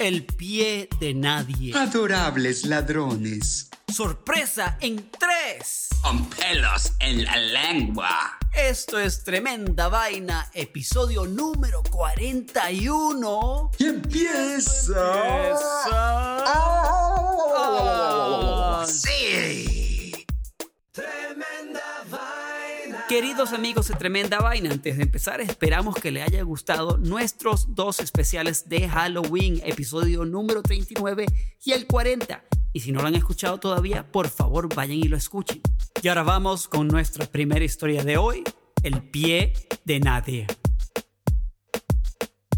El pie de nadie. adorables ladrones. Sorpresa en tres. Con pelos en la lengua. Esto es Tremenda Vaina, episodio número 41. Y empieza. Queridos amigos de Tremenda Vaina, antes de empezar esperamos que le haya gustado nuestros dos especiales de Halloween, episodio número 39 y el 40. Y si no lo han escuchado todavía, por favor vayan y lo escuchen. Y ahora vamos con nuestra primera historia de hoy, el pie de nadie.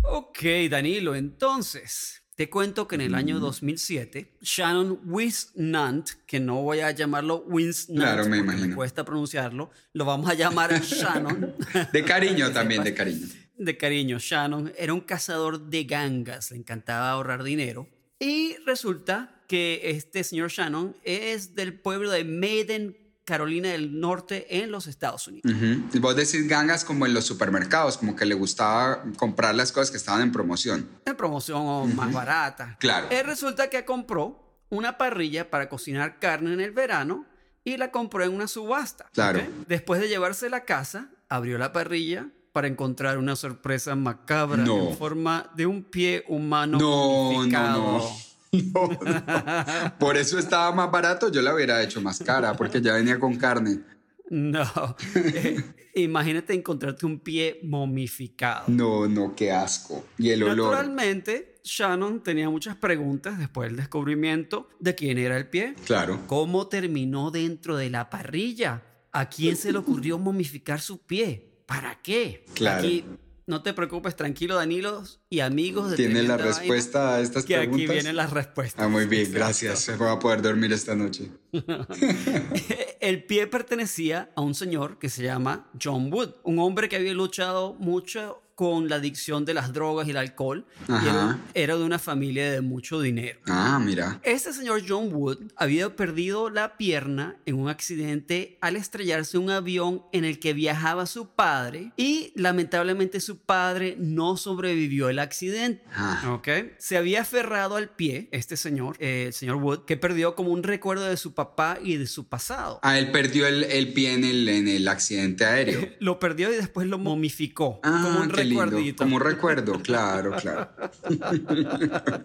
Ok, Danilo, entonces te cuento que en el año 2007, Shannon Wisnant, que no voy a llamarlo Wisnant, Claro, me cuesta pronunciarlo, lo vamos a llamar Shannon. De cariño también, de cariño. de cariño, Shannon era un cazador de gangas, le encantaba ahorrar dinero. Y resulta que este señor Shannon es del pueblo de Maiden, Carolina del Norte, en los Estados Unidos. Ujú. Y Vos decís gangas como en los supermercados, como que le gustaba comprar las cosas que estaban en promoción. En promoción o más barata. Claro. Él resulta que compró una parrilla para cocinar carne en el verano y la compró en una subasta. Claro. ¿ok? Después de llevarse la casa, abrió la parrilla para encontrar una sorpresa macabra No. en forma de un pie humano No, no, no. No, no. Por eso estaba más barato, yo la hubiera hecho más cara, porque ya venía con carne. No. Eh, imagínate encontrarte un pie momificado. No, no, qué asco. Y el olor. Naturalmente, Shannon tenía muchas preguntas después del descubrimiento de quién era el pie. Claro. ¿Cómo terminó dentro de la parrilla? ¿A quién se le ocurrió momificar su pie? ¿Para qué? Claro. Aquí, no te preocupes, tranquilo, Danilo y amigos de ¿Tiene la Vaina, respuesta a estas Que aquí preguntas? vienen las respuestas. Ah, muy bien, Exacto. gracias. Se va a poder dormir esta noche. El pie pertenecía a un señor que se llama John Wood, un hombre que había luchado mucho con la adicción de las drogas y el alcohol y era, era de una familia de mucho dinero. Ah, mira. Este señor John Wood había perdido la pierna en un accidente al estrellarse un avión en el que viajaba su padre y lamentablemente su padre no sobrevivió el accidente. Ah. ¿Ok? Se había aferrado al pie, este señor, eh, el señor Wood, que perdió como un recuerdo de su papá y de su pasado. Ah, él perdió el, el pie en el, en el accidente aéreo. Lo perdió y después lo momificó Ah, como un qué lindo. Como un recuerdo, claro, claro.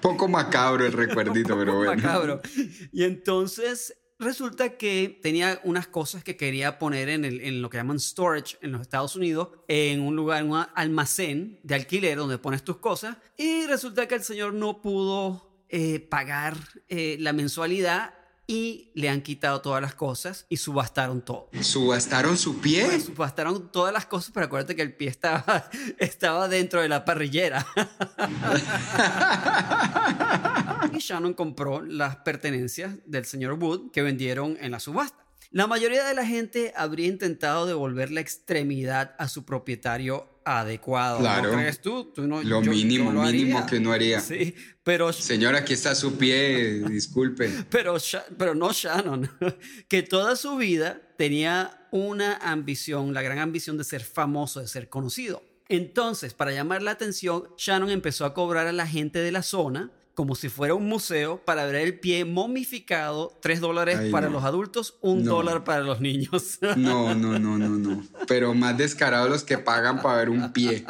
Poco macabro el recuerdito, pero bueno. macabro. Y entonces resulta que tenía unas cosas que quería poner en, el- en lo que llaman storage en los Estados Unidos, en un lugar, en un almacén de alquiler donde pones tus cosas. Y resulta que el señor no pudo eh, pagar eh, la mensualidad y le han quitado todas las cosas y subastaron todo. ¿Subastaron su pie? Pues, subastaron todas las cosas, pero acuérdate que el pie estaba, estaba dentro de la parrillera. y Shannon compró las pertenencias del señor Wood que vendieron en la subasta. La mayoría de la gente habría intentado devolver la extremidad a su propietario adecuado. Claro. ¿No crees tú? Tú no- Lo yo- mínimo, yo lo mínimo que uno haría. Sí, pero Señor, aquí está su pie, disculpe. pero, pero no Shannon, que toda su vida tenía una ambición, la gran ambición de ser famoso, de ser conocido. Entonces, para llamar la atención, Shannon empezó a cobrar a la gente de la zona como si fuera un museo para ver el pie momificado, tres dólares Ay, para no. los adultos, un No. dólar para los niños. No, no, no, no, no. Pero más descarados los que pagan para ver un pie.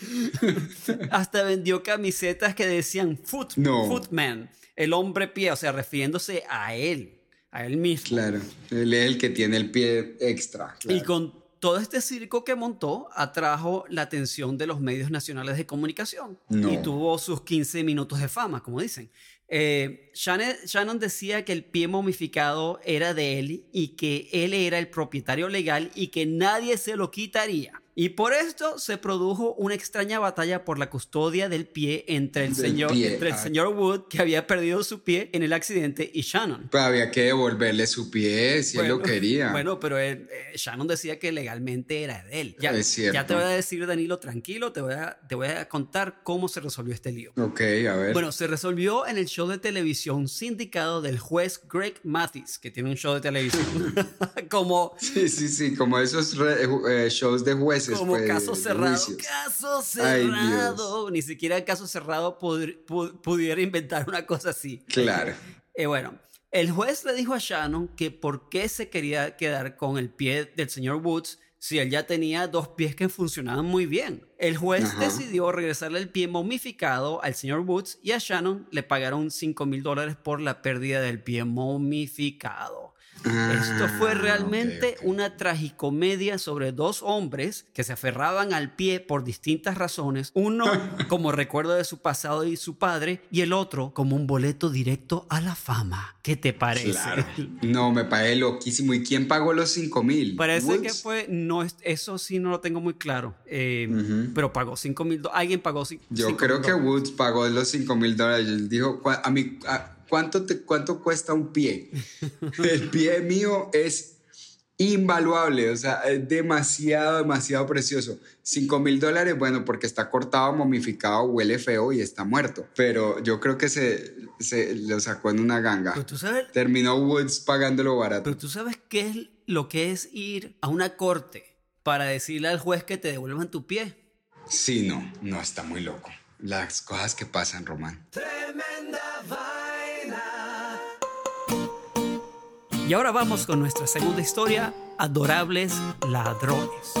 Hasta vendió camisetas que decían Foot, No. Footman, el hombre pie, o sea, refiriéndose a él, a él mismo. Claro. Él es el que tiene el pie extra. claro. Y con todo este circo que montó, atrajo la atención de los medios nacionales de comunicación. No. Y tuvo sus 15 minutos de fama, como dicen. Eh, Shannon, Shannon decía que el pie momificado era de él y que él era el propietario legal y que nadie se lo quitaría. Y por esto se produjo una extraña batalla por la custodia del pie entre el, señor, entre el ah. señor Wood, que había perdido su pie en el accidente, y Shannon. Pues había que devolverle su pie si él lo quería. Bueno, pero eh, Shannon decía que legalmente era de él. Ya, ya te voy a decir, Danilo, tranquilo, te voy, a, te voy a contar cómo se resolvió este lío. Ok, a ver. Bueno, se resolvió en el show de televisión sindicado del juez Greg Mathis, que tiene un show de televisión. como... Sí, sí, sí, como esos eh, shows de Como caso cerrado. Caso cerrado. Ni siquiera caso cerrado pudiera inventar una cosa así. Claro. Eh, bueno, el juez le dijo a Shannon que por qué se quería quedar con el pie del señor Woods si él ya tenía dos pies que funcionaban muy bien. El juez decidió regresarle el pie momificado al señor Woods y a Shannon le pagaron 5 mil dólares por la pérdida del pie momificado. Esto fue ah, realmente una tragicomedia sobre dos hombres que se aferraban al pie por distintas razones, uno como recuerdo de su pasado y su padre, y el otro como un boleto directo a la fama. ¿Qué te parece? No, me parece loquísimo. ¿Y quién pagó los 5 mil? Parece que fue, no, eso sí no lo tengo muy claro, eh, pero pagó 5 mil, alguien pagó 5 Yo creo que Woods pagó los 5 mil dólares. Dijo, a mí... ¿cuánto, te, ¿cuánto cuesta un pie? El pie mío es invaluable, o sea, es demasiado, demasiado precioso. 5 mil dólares, bueno, porque está cortado, momificado, huele feo y está muerto. Pero yo creo que se, se lo sacó en una ganga. tú sabes, Terminó Woods pagándolo barato. Pero tú sabes qué es lo que es ir a una corte para decirle al juez que te devuelvan tu pie. Sí, no, no, está muy loco. Las cosas que pasan, Román. Tremenda Y ahora vamos con nuestra segunda historia, Adorables Ladrones.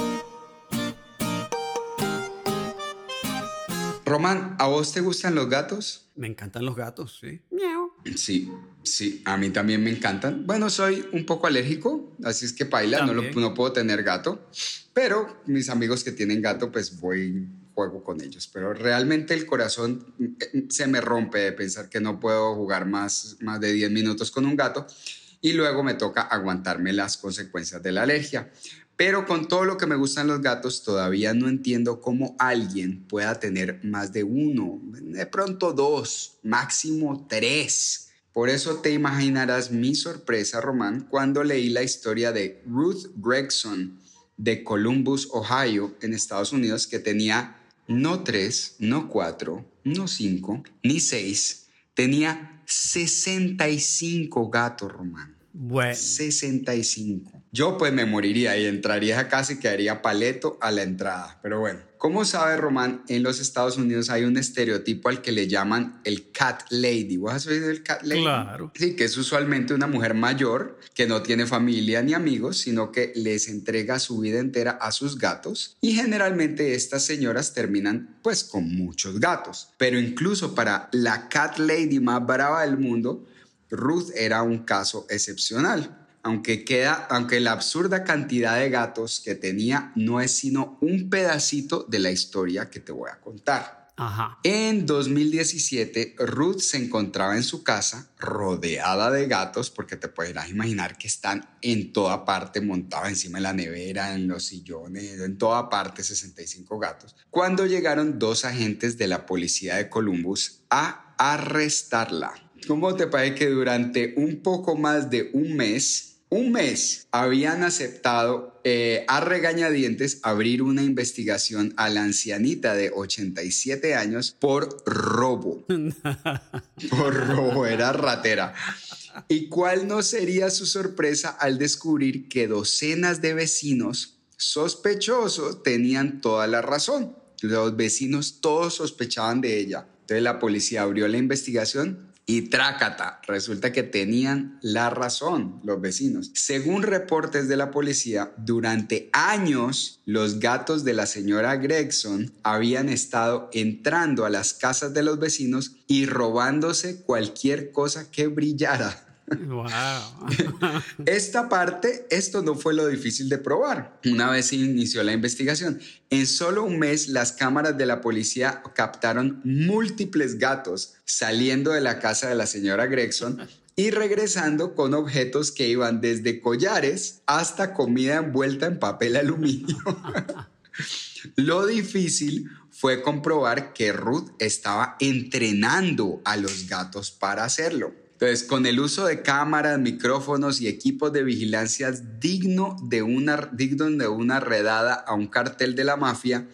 Román, ¿a vos te gustan los gatos? Me encantan los gatos, sí. Sí, sí, a mí también me encantan. Bueno, soy un poco alérgico, así es que paila, no, no puedo tener gato. Pero mis amigos que tienen gato, pues voy, juego con ellos. Pero realmente el corazón eh, se me rompe de pensar que no puedo jugar más, más de 10 minutos con un gato y luego me toca aguantarme las consecuencias de la alergia. Pero con todo lo que me gustan los gatos, todavía no entiendo cómo alguien pueda tener más de uno, de pronto dos, máximo tres. Por eso te imaginarás mi sorpresa, Román, cuando leí la historia de Ruth Gregson de Columbus, Ohio, en Estados Unidos, que tenía no tres, no cuatro, no cinco, ni seis, tenía 65 gatos, Román. Bueno. 65. Yo pues me moriría y entraría a casa y quedaría paleto a la entrada. Pero bueno, como sabe Román, en los Estados Unidos hay un estereotipo al que le llaman el cat lady. ¿Vos has oído el cat lady? Claro. Sí, que es usualmente una mujer mayor que no tiene familia ni amigos, sino que les entrega su vida entera a sus gatos. Y generalmente estas señoras terminan pues con muchos gatos. Pero incluso para la cat lady más brava del mundo, Ruth era un caso excepcional. Aunque, queda, aunque la absurda cantidad de gatos que tenía no es sino un pedacito de la historia que te voy a contar. En 2017, Ruth se encontraba en su casa rodeada de gatos, porque te podrás imaginar que están en toda parte, montados encima de la nevera, en los sillones, en toda parte, 65 gatos. Cuando llegaron dos agentes de la policía de Columbus a arrestarla. ¿Cómo te parece que durante un poco más de un mes, un mes, habían aceptado eh, a regañadientes abrir una investigación a la ancianita de 87 años por robo? por robo, era ratera. ¿Y cuál no sería su sorpresa al descubrir que docenas de vecinos sospechosos tenían toda la razón? Los vecinos todos sospechaban de ella. Entonces la policía abrió la investigación y trácata, resulta que tenían la razón los vecinos. Según reportes de la policía, durante años los gatos de la señora Gregson habían estado entrando a las casas de los vecinos y robándose cualquier cosa que brillara. Wow. Esta parte, esto no fue lo difícil de probar. Una vez inició la investigación, en solo un mes las cámaras de la policía captaron múltiples gatos saliendo de la casa de la señora Gregson y regresando con objetos que iban desde collares hasta comida envuelta en papel aluminio. Lo difícil fue comprobar que Ruth estaba entrenando a los gatos para hacerlo. Entonces, con el uso de cámaras, micrófonos y equipos de vigilancia digno de una, digno de una redada a un cartel de la mafia,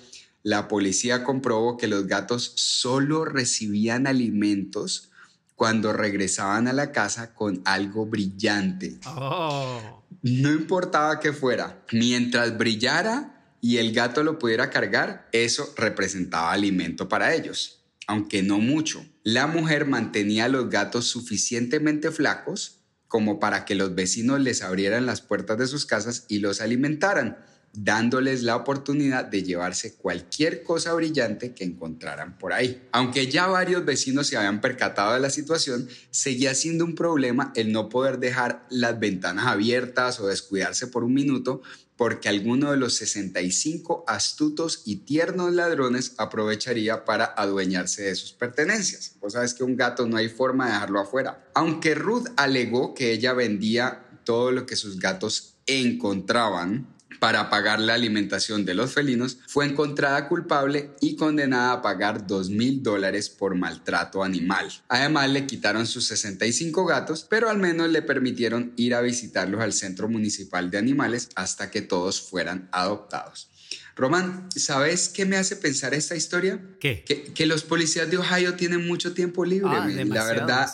la policía comprobó que los gatos solo recibían alimentos cuando regresaban a la casa con algo brillante. Oh. No importaba que fuera, mientras brillara y el gato lo pudiera cargar, eso representaba alimento para ellos aunque no mucho. La mujer mantenía a los gatos suficientemente flacos como para que los vecinos les abrieran las puertas de sus casas y los alimentaran, dándoles la oportunidad de llevarse cualquier cosa brillante que encontraran por ahí. Aunque ya varios vecinos se habían percatado de la situación, seguía siendo un problema el no poder dejar las ventanas abiertas o descuidarse por un minuto porque alguno de los 65 astutos y tiernos ladrones aprovecharía para adueñarse de sus pertenencias. Vos sabes que un gato no hay forma de dejarlo afuera. Aunque Ruth alegó que ella vendía todo lo que sus gatos encontraban, para pagar la alimentación de los felinos, fue encontrada culpable y condenada a pagar 2 mil dólares por maltrato animal. Además, le quitaron sus 65 gatos, pero al menos le permitieron ir a visitarlos al Centro Municipal de Animales hasta que todos fueran adoptados. Román, ¿sabes qué me hace pensar esta historia? ¿Qué? Que, los policías de Ohio tienen mucho tiempo libre. Ah, la verdad,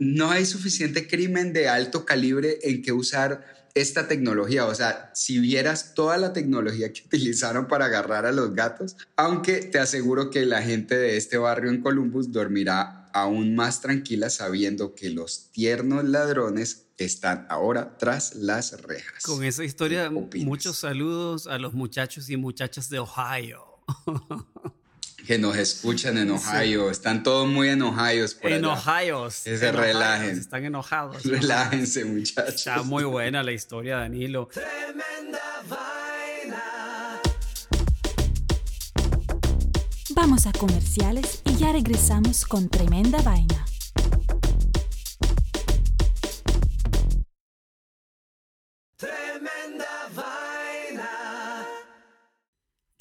no hay suficiente crimen de alto calibre en que usar esta tecnología. O sea, si vieras toda la tecnología que utilizaron para agarrar a los gatos, aunque te aseguro que la gente de este barrio en Columbus dormirá aún más tranquila sabiendo que los tiernos ladrones están ahora tras las rejas. Con esa historia, muchos saludos a los muchachos y muchachas de Ohio. que nos escuchan en Ohio. Están todos muy enojados por En Ohio. Que se relajen. Están enojados. Relájense, muchachos. Está muy buena la historia, Danilo. Tremenda vaina. Vamos a comerciales y ya regresamos con Tremenda Vaina.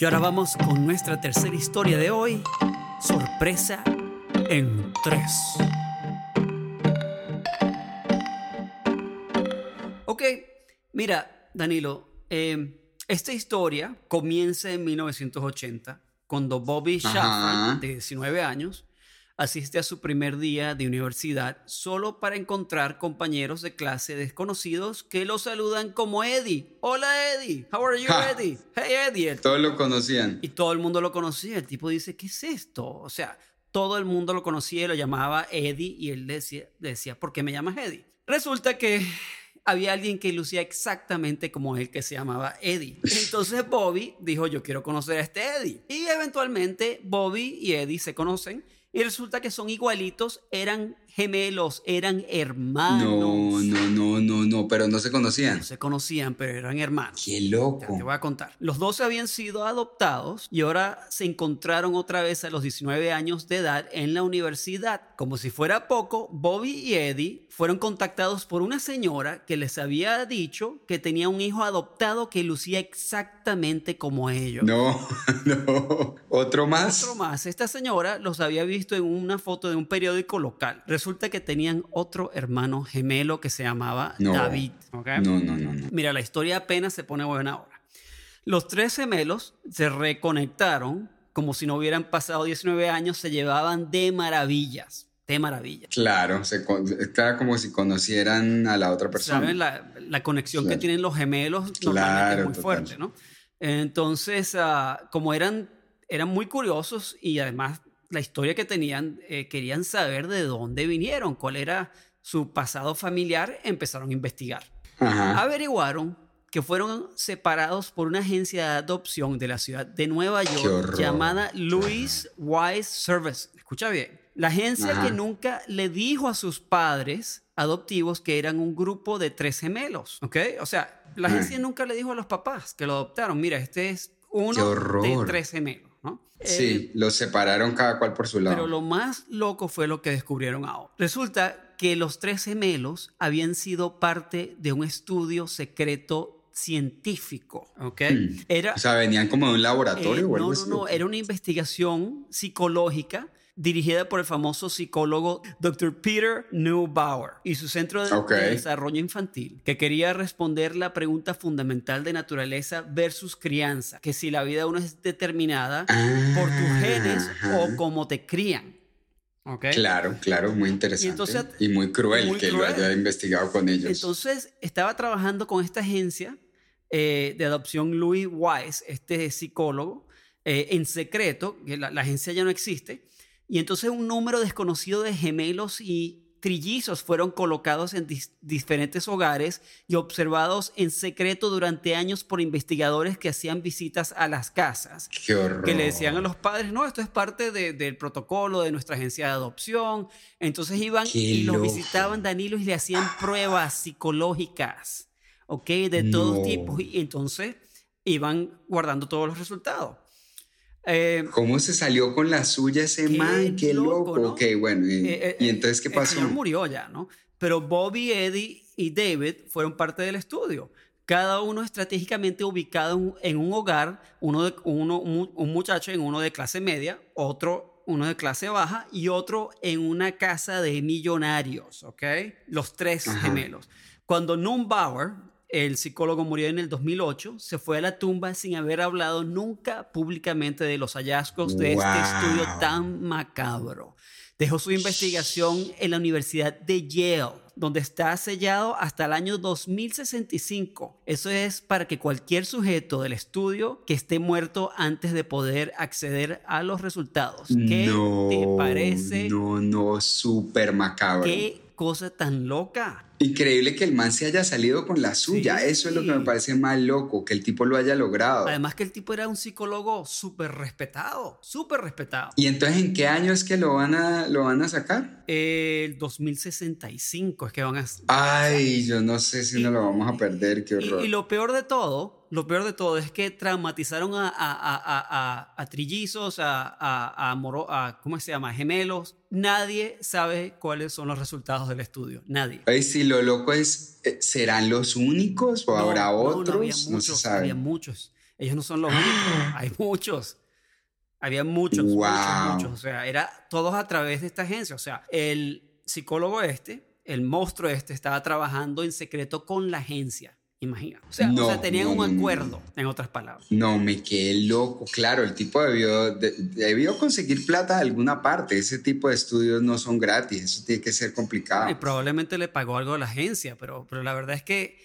Y ahora vamos con nuestra tercera historia de hoy. Sorpresa en tres. Ok, mira, Danilo, em, esta historia comienza en 1980, cuando Bobby Shafford, de 19 años, asiste a su primer día de universidad solo para encontrar compañeros de clase desconocidos que lo saludan como Eddie. Hola Eddie, how are you Eddie? Hey Eddie. Todos lo conocían. Y todo el mundo lo conocía. El tipo dice, ¿qué es esto? O sea, todo el mundo lo conocía y lo llamaba Eddie y él decía, decía ¿por qué me llamas Eddie? Resulta que había alguien que lucía exactamente como él que se llamaba Eddie. Entonces Bobby dijo, yo quiero conocer a este Eddie. Y eventualmente Bobby y Eddie se conocen y resulta que son igualitos, eran gemelos, eran hermanos. No, no, no, no, no, pero no se conocían. No se conocían, pero eran hermanos. Qué loco. te voy a contar. Los dos habían sido adoptados y ahora se encontraron otra vez a los 19 años de edad en la universidad. Como si fuera poco, Bobby y Eddie fueron contactados por una señora que les había dicho que tenía un hijo adoptado que lucía exactamente como ellos. No, no. ¿Otro más? Otro más. Esta señora los había visto en una foto de un periódico local resulta que tenían otro hermano gemelo que se llamaba David. No, no, no, no. Mira, la historia apenas se pone buena ahora. Los tres gemelos se reconectaron como si no hubieran pasado 19 años, se llevaban de maravillas. De maravillas. Claro, se, era como si conocieran a la otra persona. ¿Saben? La, conexión que tienen los gemelos normalmente es muy fuerte, ¿no? Entonces, ah, como eran, eran muy curiosos y además la historia que tenían, eh, querían saber de dónde vinieron, cuál era su pasado familiar, empezaron a investigar. Averiguaron que fueron separados por una agencia de adopción de la ciudad de Nueva York llamada Louis Wise Service. Escucha bien. La agencia que nunca le dijo a sus padres adoptivos que eran un grupo de tres gemelos, ¿ok? O sea, la agencia nunca le dijo a los papás que lo adoptaron, mira, este es uno de tres gemelos. Sí, los separaron cada cual por su lado. Pero lo más loco fue lo que descubrieron ahora. Resulta que los tres gemelos habían sido parte de un estudio secreto científico, ¿ok? Hmm. Era, O sea, venían como de un laboratorio eh, o algo no, así. no, no, era una investigación psicológica dirigida por el famoso psicólogo Dr. Peter Neubauer y su centro de, desarrollo infantil, que quería responder la pregunta fundamental de naturaleza versus crianza, que si la vida de uno es determinada por tus Ah, genes ajá. o cómo te crían. Claro, claro, muy interesante. Y muy cruel muy que lo cruel. haya investigado con ellos. Entonces, estaba trabajando con esta agencia eh, de adopción Louis Wise, este psicólogo, eh, en secreto, que la, la agencia ya no existe, y entonces un número desconocido de gemelos y trillizos fueron colocados en dis- diferentes hogares y observados en secreto durante años por investigadores que hacían visitas a las casas Qué horror. que le decían a los padres, no, esto es parte de- del protocolo de nuestra agencia de adopción. Entonces iban Qué y los visitaban, Danilo, y le hacían pruebas psicológicas, ¿ok? De todos No. tipos. Y entonces iban guardando todos los resultados. Eh, ¿Cómo se salió con la suya ese Qué man? Qué loco, loco. ¿no? Ok, bueno. ¿Y, eh, eh, y entonces qué El pasó? señor murió ya, ¿no? Pero Bobby, Eddie y David fueron parte del estudio. Cada uno estratégicamente ubicado en un- hogar, uno, de, uno un, muchacho en uno de clase media, otro uno de clase baja y otro en una casa de millonarios, ¿ok? Los tres Ajá. gemelos. Cuando Neubauer, el psicólogo murió en el 2008, se fue a la tumba sin haber hablado nunca públicamente de los hallazgos de este estudio tan macabro. Dejó su investigación en la Universidad de Yale, donde está sellado hasta el año 2065. Eso es para que cualquier sujeto del estudio que esté muerto antes de poder acceder a los resultados. ¿Qué no, te parece? No, no, súper macabro. ¿Qué cosa tan loca? Increíble que el man se haya salido con la suya. Sí. Eso es lo que me parece más loco, que el tipo lo haya logrado. Además que el tipo era un psicólogo súper respetado, súper respetado. ¿Y entonces en qué año es que lo van a, lo van a sacar? El 2065 es que van a... Ay, yo no sé si no lo vamos a perder, qué Y, horror. y lo peor de todo, lo peor de todo es que traumatizaron a, a, a, a, trillizos, a, a, a, moro- a- ¿cómo se llama? Gemelos. Nadie sabe cuáles son los resultados del estudio. Nadie. Ay, sí, lo loco es, eh, ¿serán los únicos o No, habrá no, no, otros? había No, muchos, se sabe. había muchos. Ellos no son los únicos. Hay muchos. Había muchos, muchos, Wow. muchos. O sea, era todos a través de esta agencia. O sea, el psicólogo este, el monstruo este, estaba trabajando en secreto con la agencia. Imagina. O sea, o No, sea tenían no, un acuerdo, en otras palabras. No, me quedé loco. Claro, el tipo debió, de- debió conseguir plata de alguna parte. Ese tipo de estudios no son gratis. Eso tiene que ser complicado. Y probablemente le pagó algo a la agencia, pero, pero la verdad es que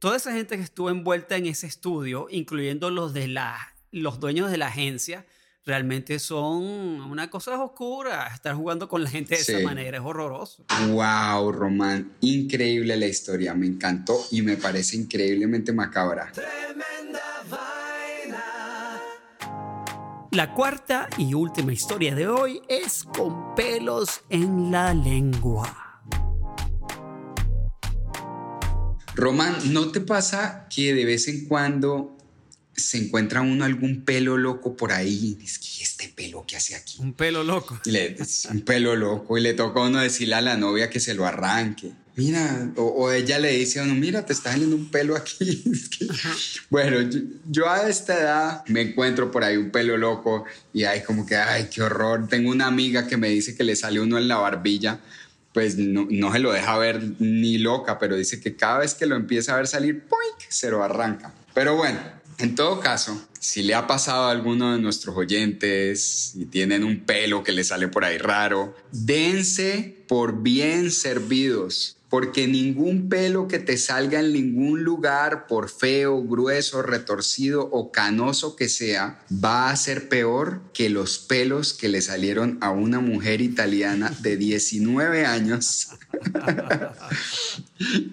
toda esa gente que estuvo envuelta en ese estudio, incluyendo los, de la, los dueños de la agencia, realmente son una cosa oscura. Estar jugando con la gente de esa manera es horroroso. Wow, Román, increíble la historia, me encantó y me parece increíblemente macabra. La cuarta y última historia de hoy es con pelos en la lengua. Román, ¿no te pasa que de vez en cuando se encuentra uno algún pelo loco por ahí? Es que "¿Y este pelo que hace aquí. Un pelo loco. Y le, un pelo loco y le toca a uno decirle a la novia que se lo arranque. Mira, o, o ella le dice a uno, mira, te está saliendo un pelo aquí. Es que- bueno, yo, yo a esta edad me encuentro por ahí un pelo loco y hay como que, ay, qué horror. Tengo una amiga que me dice que le sale uno en la barbilla. Pues no, no se lo deja ver ni loca, pero dice que cada vez que lo empieza a ver salir, ¡poink! se lo arranca. Pero bueno, en todo caso, si le ha pasado a alguno de nuestros oyentes y tienen un pelo que le sale por ahí raro, dense por bien servidos, porque ningún pelo que te salga en ningún lugar, por feo, grueso, retorcido o canoso que sea, va a ser peor que los pelos que le salieron a una mujer italiana de 19 años.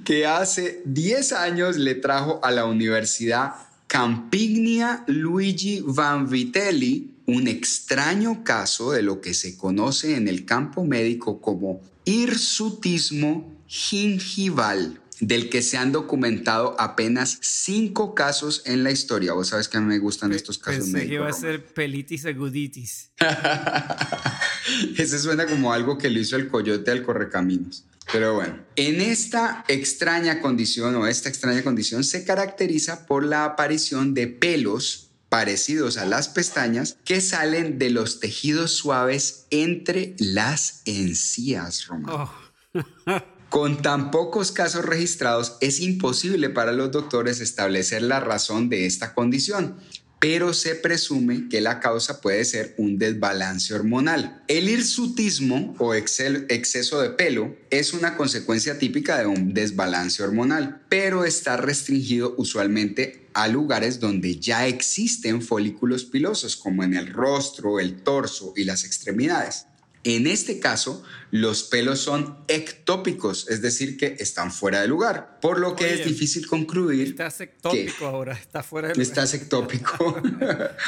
Que hace 10 años le trajo a la Universidad Campiglia Luigi Vanvitelli un extraño caso de lo que se conoce en el campo médico como hirsutismo gingival, del que se han documentado apenas cinco casos en la historia. Vos sabes que a mí me gustan estos casos Pensé que médicos. iba a ser pelitis aguditis. Ese suena como algo que le hizo el coyote al correcaminos. Pero bueno, en esta extraña condición o esta extraña condición se caracteriza por la aparición de pelos parecidos a las pestañas que salen de los tejidos suaves entre las encías, Román. Oh. Con tan pocos casos registrados, es imposible para los doctores establecer la razón de esta condición, pero se presume que la causa puede ser un desbalance hormonal. El hirsutismo o exceso de pelo es una consecuencia típica de un desbalance hormonal, pero está restringido usualmente a lugares donde ya existen folículos pilosos, como en el rostro, el torso y las extremidades. En este caso, los pelos son ectópicos, es decir, que están fuera de lugar, por lo que es difícil concluir. Estás ectópico ahora, está fuera de lugar. Estás ectópico.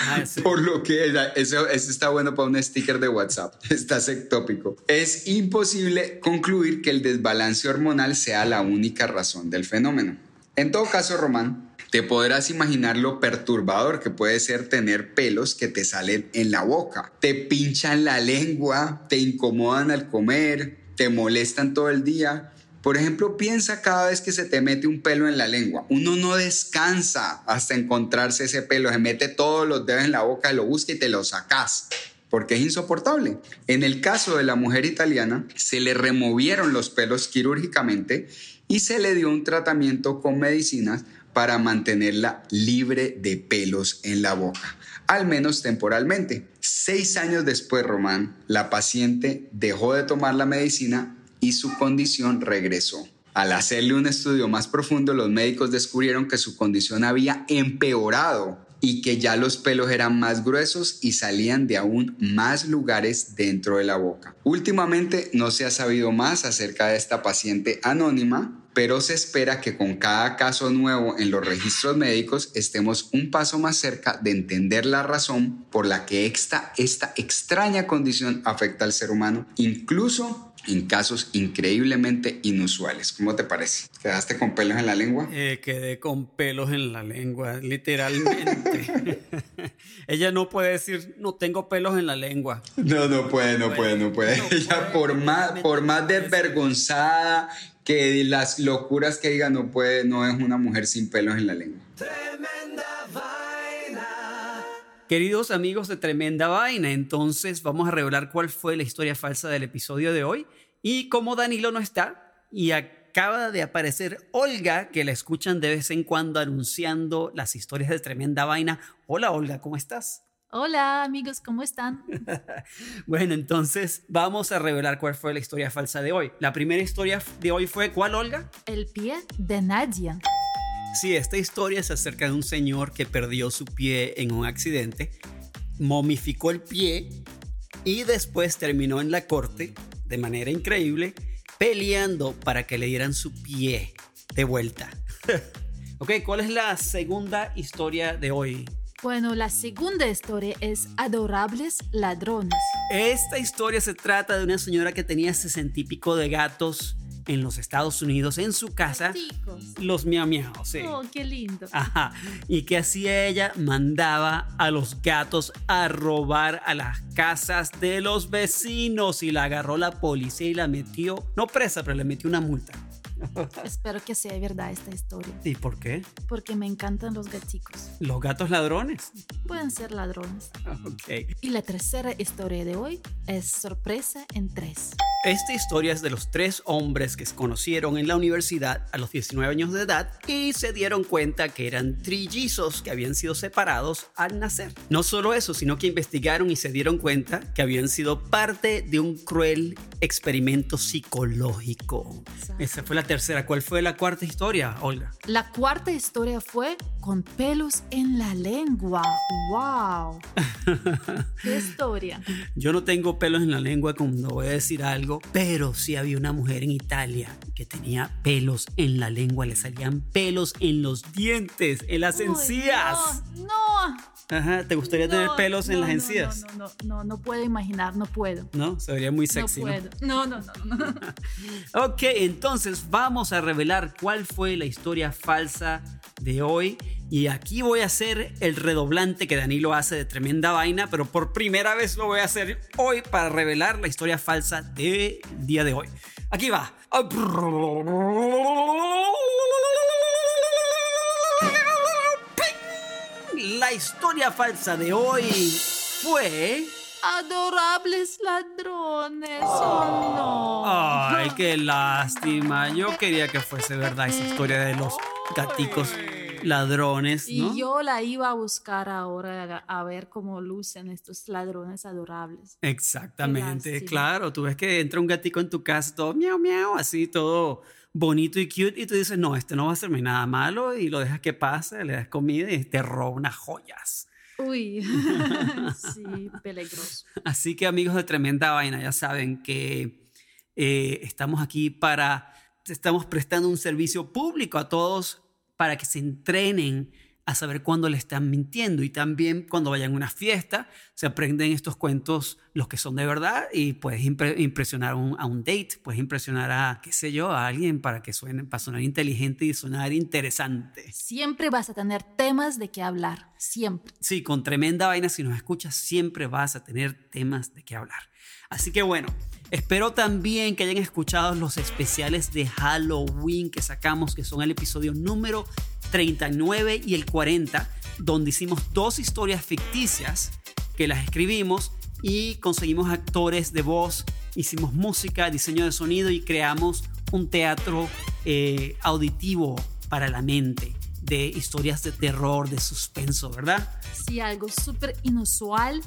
Ah, por lo que eso, eso está bueno para un sticker de WhatsApp. Estás ectópico. Es imposible concluir que el desbalance hormonal sea la única razón del fenómeno. En todo caso, Román, te podrás imaginar lo perturbador que puede ser tener pelos que te salen en la boca. Te pinchan la lengua, te incomodan al comer, te molestan todo el día. Por ejemplo, piensa cada vez que se te mete un pelo en la lengua. Uno no descansa hasta encontrarse ese pelo. Se mete todos los dedos en la boca, lo busca y te lo sacas porque es insoportable. En el caso de la mujer italiana, se le removieron los pelos quirúrgicamente y se le dio un tratamiento con medicinas para mantenerla libre de pelos en la boca, al menos temporalmente. Seis años después, Román, la paciente dejó de tomar la medicina y su condición regresó. Al hacerle un estudio más profundo, los médicos descubrieron que su condición había empeorado y que ya los pelos eran más gruesos y salían de aún más lugares dentro de la boca. Últimamente no se ha sabido más acerca de esta paciente anónima, pero se espera que con cada caso nuevo en los registros médicos estemos un paso más cerca de entender la razón por la que esta, esta extraña condición afecta al ser humano, incluso en casos increíblemente inusuales. ¿Cómo te parece? ¿Quedaste con pelos en la lengua? Eh, quedé con pelos en la lengua, literalmente. Ella no puede decir, no tengo pelos en la lengua. No, no puede, no, puede, no puede. Ella por más, por más desvergonzada que las locuras que diga, no puede, no es una mujer sin pelos en la lengua. Queridos amigos de Tremenda Vaina, entonces vamos a revelar cuál fue la historia falsa del episodio de hoy. Y como Danilo no está y acaba de aparecer Olga, que la escuchan de vez en cuando anunciando las historias de Tremenda Vaina. Hola Olga, ¿cómo estás? Hola amigos, ¿cómo están? bueno, entonces vamos a revelar cuál fue la historia falsa de hoy. La primera historia de hoy fue ¿cuál, Olga? El pie de Nadia. Sí, esta historia se acerca de un señor que perdió su pie en un accidente, momificó el pie y después terminó en la corte de manera increíble peleando para que le dieran su pie de vuelta. ok, ¿cuál es la segunda historia de hoy? Bueno, la segunda historia es Adorables Ladrones. Esta historia se trata de una señora que tenía sesenta y pico de gatos en los Estados Unidos, en su casa, los miau miau, sí. Oh, qué lindo. Ajá. ¿Y qué hacía ella? Mandaba a los gatos a robar a las casas de los vecinos y la agarró la policía y la metió, no presa, pero le metió una multa. Espero que sea verdad esta historia. ¿Y por qué? Porque me encantan los gaticos. ¿Los gatos ladrones? Pueden ser ladrones. Ok. Y la tercera historia de hoy es sorpresa en tres. Esta historia es de los tres hombres que se conocieron en la universidad a los 19 años de edad y se dieron cuenta que eran trillizos que habían sido separados al nacer. No solo eso, sino que investigaron y se dieron cuenta que habían sido parte de un cruel experimento psicológico. Esa fue la tercera. ¿Cuál fue la cuarta historia, Olga? La cuarta historia fue con pelos en la lengua. ¡Wow! ¿Qué historia? Yo no tengo pelos en la lengua cuando voy a decir algo, pero sí había una mujer en Italia que tenía pelos en la lengua, le salían pelos en los dientes, en las encías. No, no. Ajá, ¿te gustaría tener pelos en las encías? No, no, no, no, puedo imaginar, no puedo. No, se vería muy sexy. No puedo. No, no, no. no. ok, entonces vamos a revelar cuál fue la historia falsa de hoy. Y aquí voy a hacer el redoblante que Danilo hace de tremenda vaina, pero por primera vez lo voy a hacer hoy para revelar la historia falsa del día de hoy. Aquí va. La historia falsa de hoy fue... Adorables ladrones, oh no. Ay, qué lástima. Yo quería que fuese verdad esa historia de los gaticos ladrones, ¿no? Y yo la iba a buscar ahora a ver cómo lucen estos ladrones adorables. Exactamente, claro. Tú ves que entra un gatico en tu casa todo miau, miau, así todo bonito y cute y tú dices, no, este no va a hacerme nada malo y lo dejas que pase, le das comida y te roba unas joyas. Uy, sí, peligroso. Así que amigos de Tremenda Vaina, ya saben que eh, estamos aquí para, estamos prestando un servicio público a todos para que se entrenen a saber cuándo le están mintiendo y también cuando vayan a una fiesta se aprenden estos cuentos los que son de verdad y puedes impresionar a un date, puedes impresionar a, qué sé yo, a alguien para que suene, para sonar inteligente y sonar interesante. Siempre vas a tener temas de qué hablar, siempre. Sí, con tremenda vaina, si nos escuchas, siempre vas a tener temas de qué hablar. Así que bueno, espero también que hayan escuchado los especiales de Halloween que sacamos, que son el episodio número 39 y el 40, donde hicimos dos historias ficticias que las escribimos y conseguimos actores de voz, hicimos música, diseño de sonido y creamos un teatro eh, auditivo para la mente de historias de terror, de suspenso, ¿verdad? Sí, algo súper inusual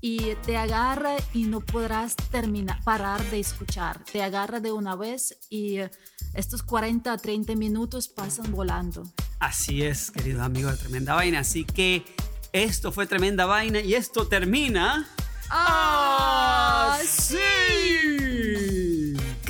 y te agarra y no podrás terminar, parar de escuchar. Te agarra de una vez y estos 40 a 30 minutos pasan volando. Así es, queridos amigos de Tremenda Vaina. Así que esto fue Tremenda Vaina y esto termina... ¡Así!